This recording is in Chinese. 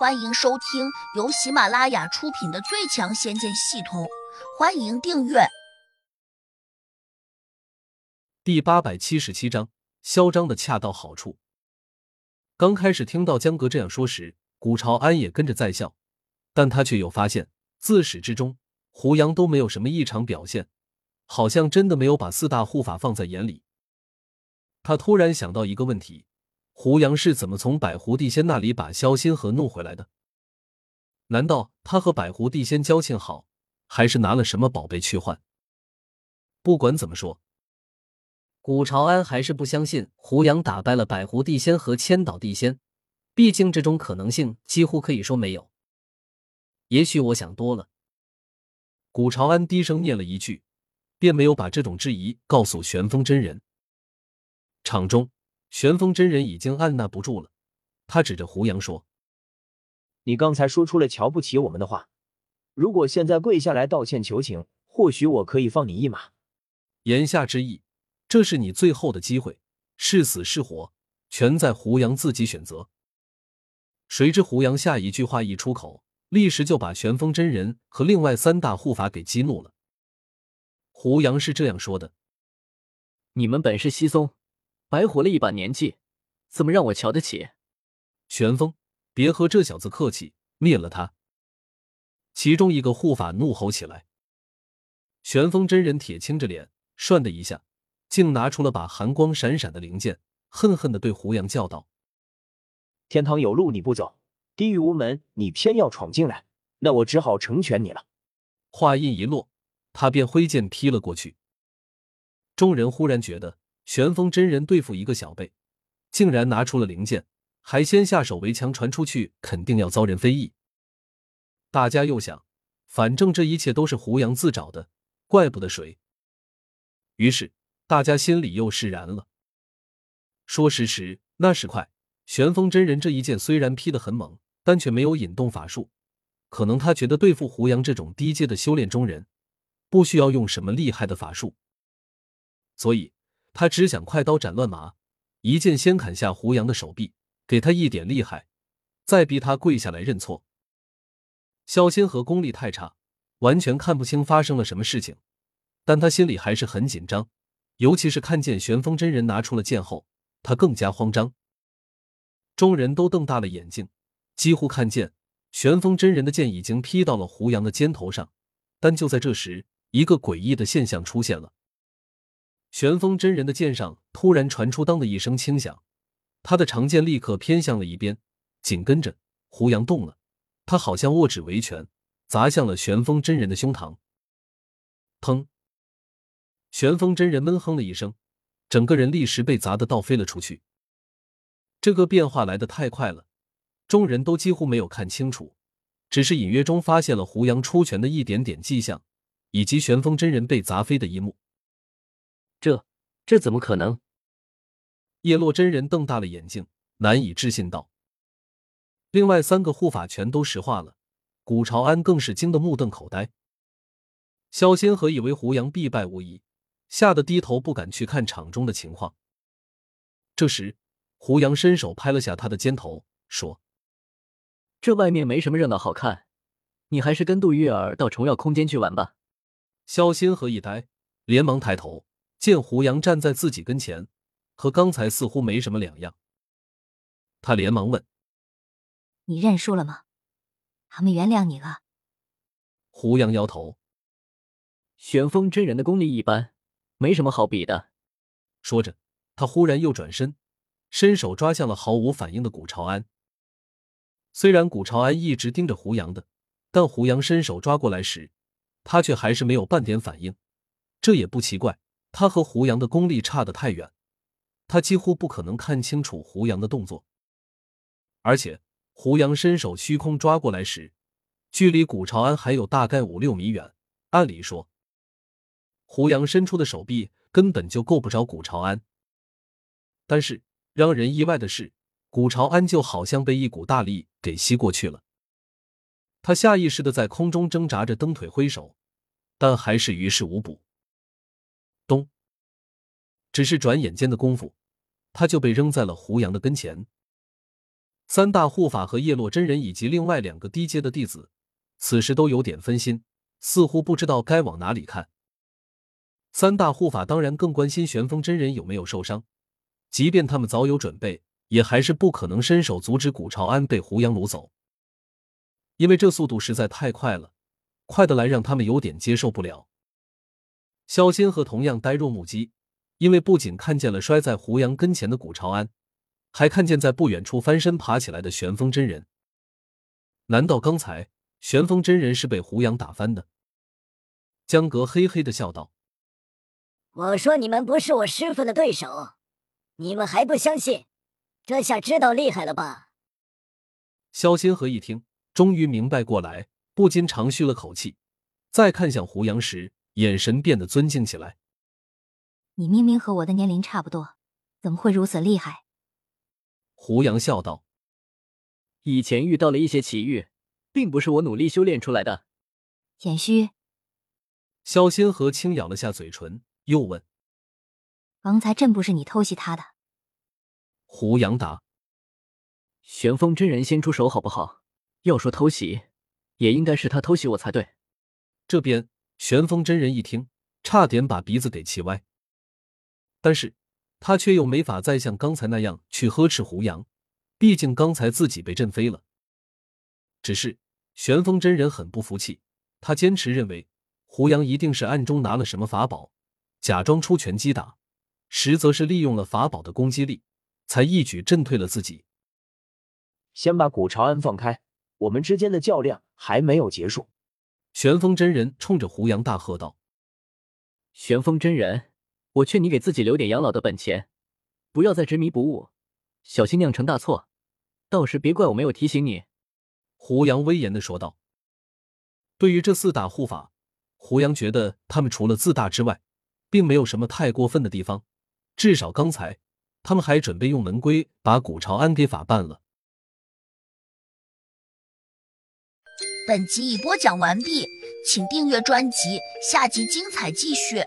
欢迎收听由喜马拉雅出品的《最强仙剑系统》，欢迎订阅。第八百七十七章，嚣张的恰到好处。刚开始听到江哥这样说时，古朝安也跟着在笑，但他却又发现，自始至终胡杨都没有什么异常表现，好像真的没有把四大护法放在眼里。他突然想到一个问题。胡杨是怎么从百狐地仙那里把萧心河弄回来的？难道他和百狐地仙交情好，还是拿了什么宝贝去换？不管怎么说，古朝安还是不相信胡杨打败了百狐地仙和千岛地仙，毕竟这种可能性几乎可以说没有。也许我想多了。古朝安低声念了一句，便没有把这种质疑告诉玄风真人。场中。玄风真人已经按捺不住了，他指着胡杨说：“你刚才说出了瞧不起我们的话，如果现在跪下来道歉求情，或许我可以放你一马。”言下之意，这是你最后的机会，是死是活，全在胡杨自己选择。谁知胡杨下一句话一出口，立时就把玄风真人和另外三大护法给激怒了。胡杨是这样说的：“你们本是稀松。”白活了一把年纪，怎么让我瞧得起？玄风，别和这小子客气，灭了他！其中一个护法怒吼起来。玄风真人铁青着脸，涮的一下，竟拿出了把寒光闪闪的灵剑，恨恨的对胡杨叫道：“天堂有路你不走，地狱无门你偏要闯进来，那我只好成全你了。”话音一落，他便挥剑劈了过去。众人忽然觉得。玄风真人对付一个小辈，竟然拿出了灵剑，还先下手为强，传出去肯定要遭人非议。大家又想，反正这一切都是胡杨自找的，怪不得谁。于是大家心里又释然了。说时迟，那时快，玄风真人这一剑虽然劈得很猛，但却没有引动法术。可能他觉得对付胡杨这种低阶的修炼中人，不需要用什么厉害的法术，所以。他只想快刀斩乱麻，一剑先砍下胡杨的手臂，给他一点厉害，再逼他跪下来认错。萧仙和功力太差，完全看不清发生了什么事情，但他心里还是很紧张，尤其是看见玄风真人拿出了剑后，他更加慌张。众人都瞪大了眼睛，几乎看见玄风真人的剑已经劈到了胡杨的肩头上，但就在这时，一个诡异的现象出现了。玄风真人的剑上突然传出“当”的一声轻响，他的长剑立刻偏向了一边。紧跟着，胡杨动了，他好像握指为拳，砸向了玄风真人的胸膛。砰！玄风真人闷哼了一声，整个人立时被砸得倒飞了出去。这个变化来得太快了，众人都几乎没有看清楚，只是隐约中发现了胡杨出拳的一点点迹象，以及玄风真人被砸飞的一幕。这这怎么可能？叶落真人瞪大了眼睛，难以置信道。另外三个护法全都石化了，古朝安更是惊得目瞪口呆。萧仙和以为胡杨必败无疑，吓得低头不敢去看场中的情况。这时，胡杨伸手拍了下他的肩头，说：“这外面没什么热闹好看，你还是跟杜月儿到虫药空间去玩吧。”萧仙和一呆，连忙抬头。见胡杨站在自己跟前，和刚才似乎没什么两样。他连忙问：“你认输了吗？他们原谅你了？”胡杨摇头：“玄风真人的功力一般，没什么好比的。”说着，他忽然又转身，伸手抓向了毫无反应的古朝安。虽然古朝安一直盯着胡杨的，但胡杨伸手抓过来时，他却还是没有半点反应。这也不奇怪。他和胡杨的功力差得太远，他几乎不可能看清楚胡杨的动作。而且，胡杨伸手虚空抓过来时，距离古朝安还有大概五六米远。按理说，胡杨伸出的手臂根本就够不着古朝安。但是，让人意外的是，古朝安就好像被一股大力给吸过去了。他下意识的在空中挣扎着蹬腿挥手，但还是于事无补。只是转眼间的功夫，他就被扔在了胡杨的跟前。三大护法和叶落真人以及另外两个低阶的弟子，此时都有点分心，似乎不知道该往哪里看。三大护法当然更关心玄风真人有没有受伤，即便他们早有准备，也还是不可能伸手阻止古朝安被胡杨掳走，因为这速度实在太快了，快的来让他们有点接受不了。萧仙和同样呆若木鸡，因为不仅看见了摔在胡杨跟前的古朝安，还看见在不远处翻身爬起来的玄风真人。难道刚才玄风真人是被胡杨打翻的？江格嘿嘿的笑道。我说你们不是我师傅的对手，你们还不相信？这下知道厉害了吧？萧心河一听，终于明白过来，不禁长吁了口气，再看向胡杨时，眼神变得尊敬起来。你明明和我的年龄差不多，怎么会如此厉害？胡杨笑道：“以前遇到了一些奇遇，并不是我努力修炼出来的。”谦虚。萧仙和轻咬了下嘴唇。又问：“刚才真不是你偷袭他的？”胡杨答：“玄风真人先出手，好不好？要说偷袭，也应该是他偷袭我才对。”这边玄风真人一听，差点把鼻子给气歪，但是他却又没法再像刚才那样去呵斥胡杨，毕竟刚才自己被震飞了。只是玄风真人很不服气，他坚持认为胡杨一定是暗中拿了什么法宝。假装出拳击打，实则是利用了法宝的攻击力，才一举震退了自己。先把古朝安放开，我们之间的较量还没有结束。玄风真人冲着胡杨大喝道：“玄风真人，我劝你给自己留点养老的本钱，不要再执迷不悟，小心酿成大错，到时别怪我没有提醒你。”胡杨威严的说道。对于这四大护法，胡杨觉得他们除了自大之外，并没有什么太过分的地方，至少刚才他们还准备用门规把古朝安给法办了。本集已播讲完毕，请订阅专辑，下集精彩继续。